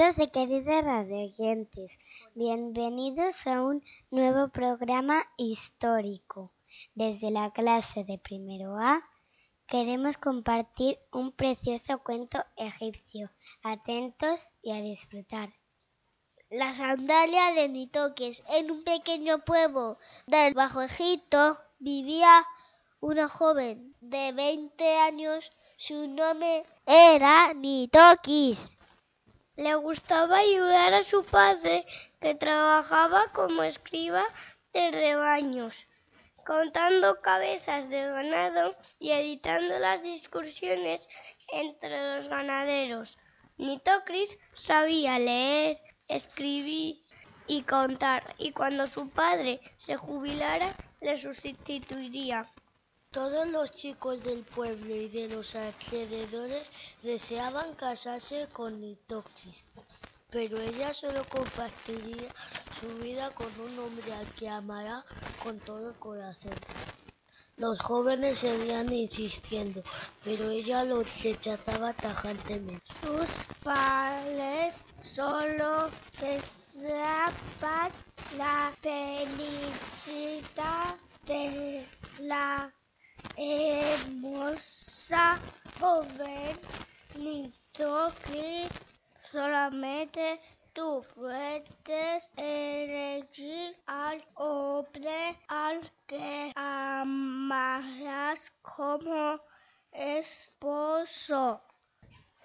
Queridos y queridas bienvenidos a un nuevo programa histórico. Desde la clase de primero A queremos compartir un precioso cuento egipcio. Atentos y a disfrutar. La sandalia de Nitoques. En un pequeño pueblo del Bajo Egipto vivía una joven de 20 años. Su nombre era Nitokis. Le gustaba ayudar a su padre, que trabajaba como escriba de rebaños, contando cabezas de ganado y editando las discusiones entre los ganaderos. Nitocris sabía leer, escribir y contar, y cuando su padre se jubilara, le sustituiría. Todos los chicos del pueblo y de los alrededores deseaban casarse con Nitocris, pero ella solo compartiría su vida con un hombre al que amará con todo el corazón. Los jóvenes seguían insistiendo, pero ella lo rechazaba tajantemente. Sus padres solo deseaban la felicidad de la hermosa joven Nitocris. Solamente tú puedes elegir al hombre al que amarás como esposo.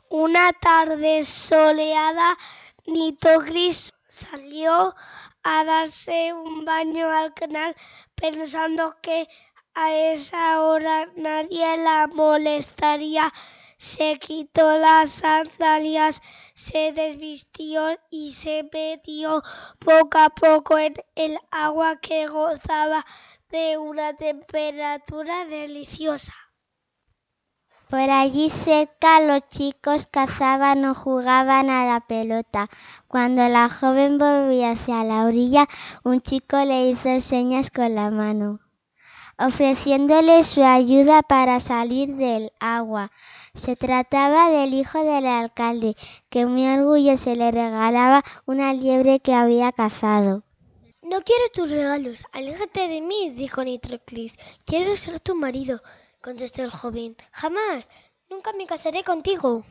Una tarde soleada, Nitocris salió a darse un baño al canal pensando que a esa hora nadie la molestaría. Se quitó las sandalias, se desvistió y se metió poco a poco en el agua que gozaba de una temperatura deliciosa. Por allí cerca los chicos cazaban o jugaban a la pelota. Cuando la joven volvía hacia la orilla, un chico le hizo señas con la mano ofreciéndole su ayuda para salir del agua. Se trataba del hijo del alcalde, que muy orgulloso le regalaba una liebre que había cazado. No quiero tus regalos, aléjate de mí, dijo Nitroclis. Quiero ser tu marido, contestó el joven. Jamás, nunca me casaré contigo.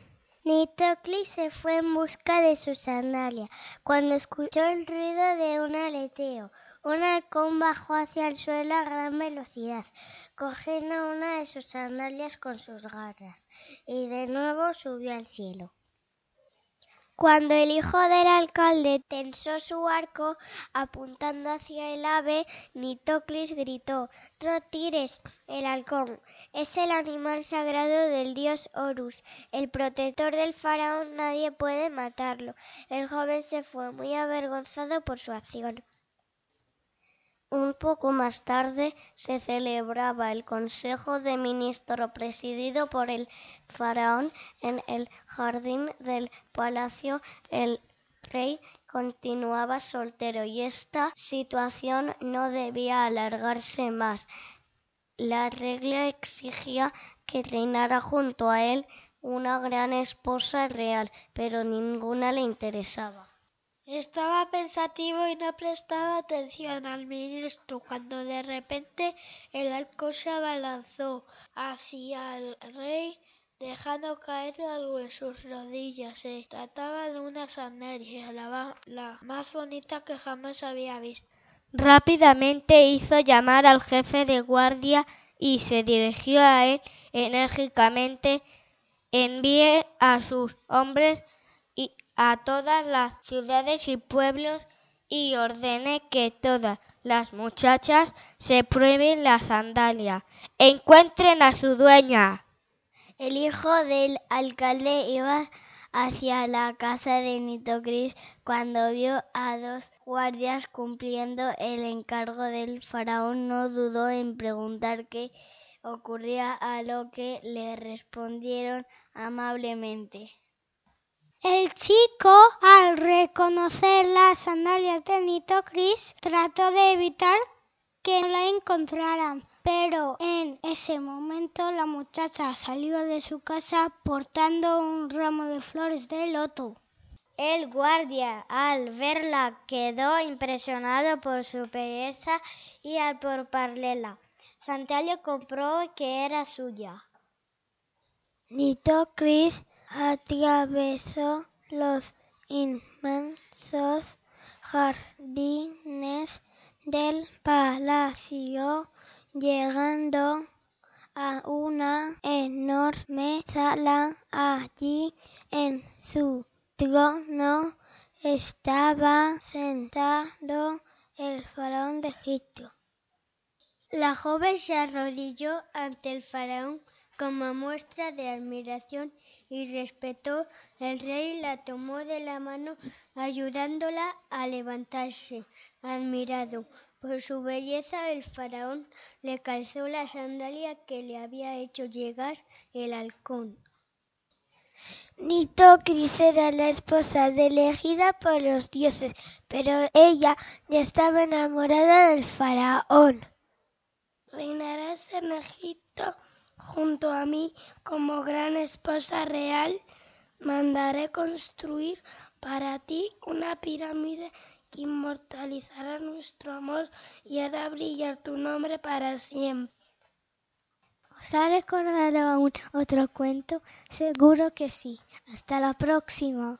Nitroclis se fue en busca de su sandalia, cuando escuchó el ruido de un aleteo. Un halcón bajó hacia el suelo a gran velocidad, cogiendo una de sus sandalias con sus garras, y de nuevo subió al cielo. Cuando el hijo del alcalde tensó su arco apuntando hacia el ave, Nitoclis gritó No tires el halcón. Es el animal sagrado del dios Horus, el protector del faraón, nadie puede matarlo. El joven se fue muy avergonzado por su acción. Un poco más tarde se celebraba el Consejo de Ministros presidido por el faraón en el jardín del palacio. El rey continuaba soltero y esta situación no debía alargarse más. La regla exigía que reinara junto a él una gran esposa real, pero ninguna le interesaba. Estaba pensativo y no prestaba atención al ministro cuando de repente el halcón se abalanzó hacia el rey dejando caer algo en sus rodillas. Se trataba de una sandalia, la, la más bonita que jamás había visto. Rápidamente hizo llamar al jefe de guardia y se dirigió a él enérgicamente. Envíe a sus hombres a todas las ciudades y pueblos y ordene que todas las muchachas se prueben la sandalia. Encuentren a su dueña. El hijo del alcalde iba hacia la casa de Nitocris cuando vio a dos guardias cumpliendo el encargo del faraón. No dudó en preguntar qué ocurría, a lo que le respondieron amablemente. El chico, al reconocer las sandalias de Nitocris, trató de evitar que la encontraran, pero en ese momento la muchacha salió de su casa portando un ramo de flores de loto. El guardia, al verla, quedó impresionado por su belleza y al porparlela. Santiago compró que era suya. Nitocris atravesó los inmensos jardines del palacio, llegando a una enorme sala. Allí en su trono estaba sentado el faraón de Egipto. La joven se arrodilló ante el faraón como muestra de admiración y respeto. El rey la tomó de la mano ayudándola a levantarse. Admirado por su belleza, el faraón le calzó la sandalia que le había hecho llegar el halcón. Nitocris era la esposa elegida por los dioses, pero ella ya estaba enamorada del faraón. Reinarás en Egipto junto a mí como gran esposa real. Mandaré construir para ti una pirámide que inmortalizará nuestro amor y hará brillar tu nombre para siempre. ¿Os ha recordado aún otro cuento? Seguro que sí. Hasta la próxima.